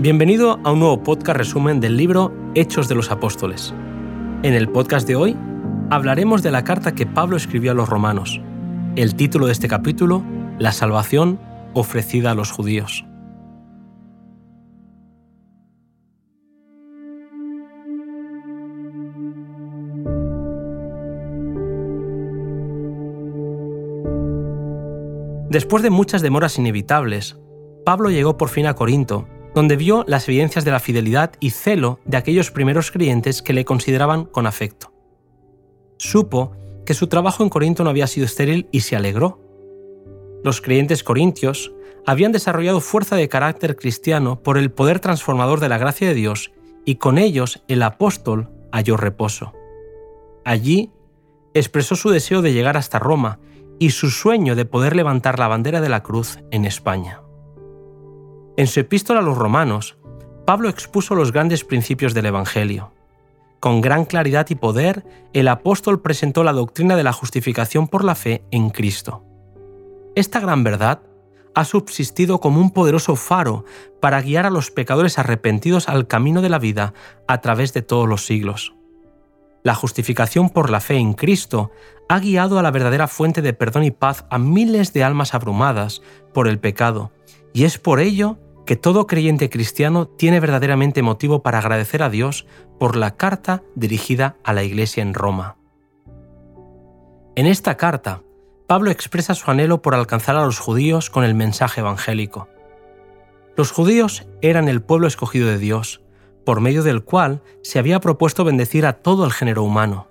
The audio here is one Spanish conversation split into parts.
Bienvenido a un nuevo podcast resumen del libro Hechos de los Apóstoles. En el podcast de hoy hablaremos de la carta que Pablo escribió a los romanos. El título de este capítulo, La salvación ofrecida a los judíos. Después de muchas demoras inevitables, Pablo llegó por fin a Corinto donde vio las evidencias de la fidelidad y celo de aquellos primeros creyentes que le consideraban con afecto. Supo que su trabajo en Corinto no había sido estéril y se alegró. Los creyentes corintios habían desarrollado fuerza de carácter cristiano por el poder transformador de la gracia de Dios y con ellos el apóstol halló reposo. Allí expresó su deseo de llegar hasta Roma y su sueño de poder levantar la bandera de la cruz en España. En su epístola a los romanos, Pablo expuso los grandes principios del Evangelio. Con gran claridad y poder, el apóstol presentó la doctrina de la justificación por la fe en Cristo. Esta gran verdad ha subsistido como un poderoso faro para guiar a los pecadores arrepentidos al camino de la vida a través de todos los siglos. La justificación por la fe en Cristo ha guiado a la verdadera fuente de perdón y paz a miles de almas abrumadas por el pecado, y es por ello que todo creyente cristiano tiene verdaderamente motivo para agradecer a Dios por la carta dirigida a la Iglesia en Roma. En esta carta, Pablo expresa su anhelo por alcanzar a los judíos con el mensaje evangélico. Los judíos eran el pueblo escogido de Dios, por medio del cual se había propuesto bendecir a todo el género humano.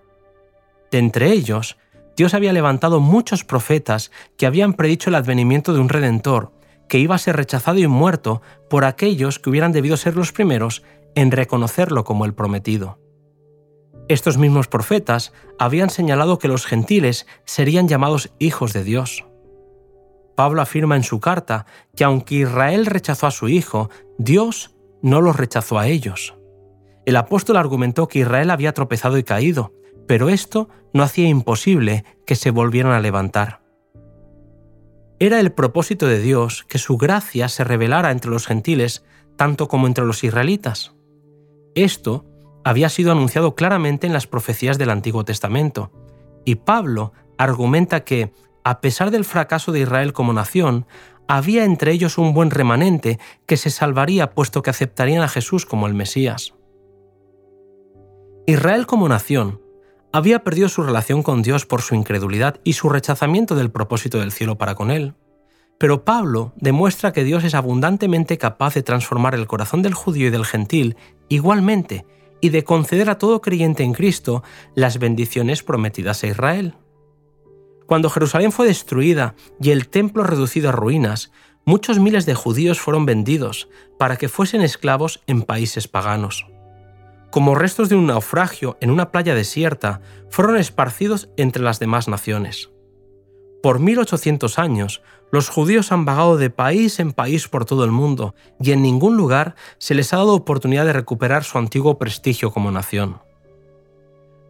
De entre ellos, Dios había levantado muchos profetas que habían predicho el advenimiento de un redentor, que iba a ser rechazado y muerto por aquellos que hubieran debido ser los primeros en reconocerlo como el prometido. Estos mismos profetas habían señalado que los gentiles serían llamados hijos de Dios. Pablo afirma en su carta que aunque Israel rechazó a su hijo, Dios no los rechazó a ellos. El apóstol argumentó que Israel había tropezado y caído, pero esto no hacía imposible que se volvieran a levantar. Era el propósito de Dios que su gracia se revelara entre los gentiles tanto como entre los israelitas. Esto había sido anunciado claramente en las profecías del Antiguo Testamento, y Pablo argumenta que, a pesar del fracaso de Israel como nación, había entre ellos un buen remanente que se salvaría puesto que aceptarían a Jesús como el Mesías. Israel como nación había perdido su relación con Dios por su incredulidad y su rechazamiento del propósito del cielo para con él. Pero Pablo demuestra que Dios es abundantemente capaz de transformar el corazón del judío y del gentil igualmente y de conceder a todo creyente en Cristo las bendiciones prometidas a Israel. Cuando Jerusalén fue destruida y el templo reducido a ruinas, muchos miles de judíos fueron vendidos para que fuesen esclavos en países paganos como restos de un naufragio en una playa desierta, fueron esparcidos entre las demás naciones. Por 1800 años, los judíos han vagado de país en país por todo el mundo y en ningún lugar se les ha dado oportunidad de recuperar su antiguo prestigio como nación.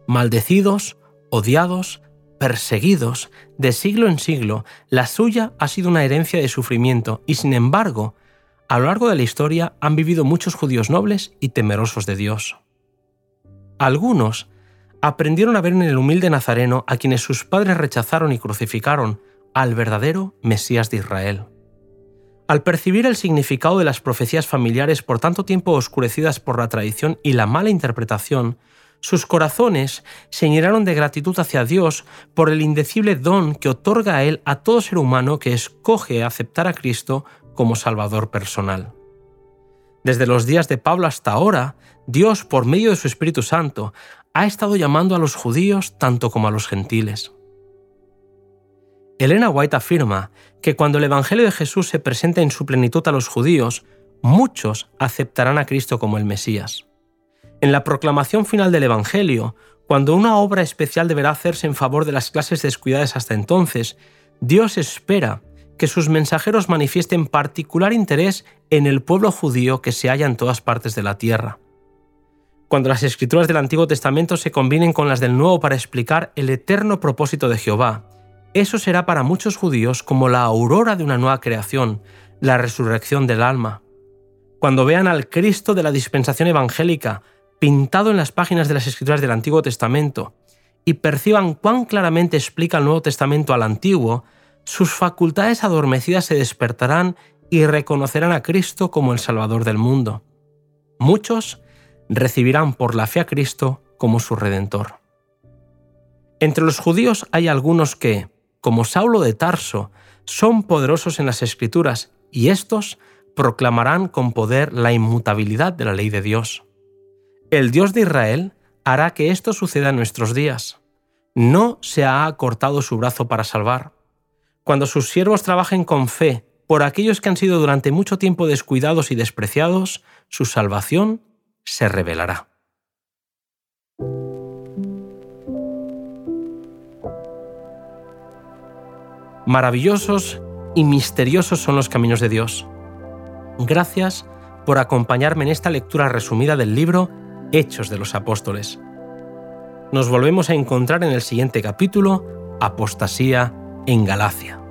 Maldecidos, odiados, perseguidos, de siglo en siglo, la suya ha sido una herencia de sufrimiento y sin embargo, a lo largo de la historia han vivido muchos judíos nobles y temerosos de Dios. Algunos aprendieron a ver en el humilde Nazareno a quienes sus padres rechazaron y crucificaron al verdadero Mesías de Israel. Al percibir el significado de las profecías familiares por tanto tiempo oscurecidas por la tradición y la mala interpretación, sus corazones se llenaron de gratitud hacia Dios por el indecible don que otorga a Él a todo ser humano que escoge aceptar a Cristo como Salvador personal. Desde los días de Pablo hasta ahora, Dios, por medio de su Espíritu Santo, ha estado llamando a los judíos tanto como a los gentiles. Elena White afirma que cuando el Evangelio de Jesús se presenta en su plenitud a los judíos, muchos aceptarán a Cristo como el Mesías. En la proclamación final del Evangelio, cuando una obra especial deberá hacerse en favor de las clases descuidadas hasta entonces, Dios espera que sus mensajeros manifiesten particular interés en el pueblo judío que se halla en todas partes de la tierra cuando las escrituras del Antiguo Testamento se combinen con las del Nuevo para explicar el eterno propósito de Jehová. Eso será para muchos judíos como la aurora de una nueva creación, la resurrección del alma. Cuando vean al Cristo de la dispensación evangélica pintado en las páginas de las Escrituras del Antiguo Testamento y perciban cuán claramente explica el Nuevo Testamento al Antiguo, sus facultades adormecidas se despertarán y reconocerán a Cristo como el Salvador del mundo. Muchos recibirán por la fe a Cristo como su Redentor. Entre los judíos hay algunos que, como Saulo de Tarso, son poderosos en las Escrituras y estos proclamarán con poder la inmutabilidad de la ley de Dios. El Dios de Israel hará que esto suceda en nuestros días. No se ha acortado su brazo para salvar. Cuando sus siervos trabajen con fe por aquellos que han sido durante mucho tiempo descuidados y despreciados, su salvación se revelará. Maravillosos y misteriosos son los caminos de Dios. Gracias por acompañarme en esta lectura resumida del libro Hechos de los Apóstoles. Nos volvemos a encontrar en el siguiente capítulo, Apostasía en Galacia.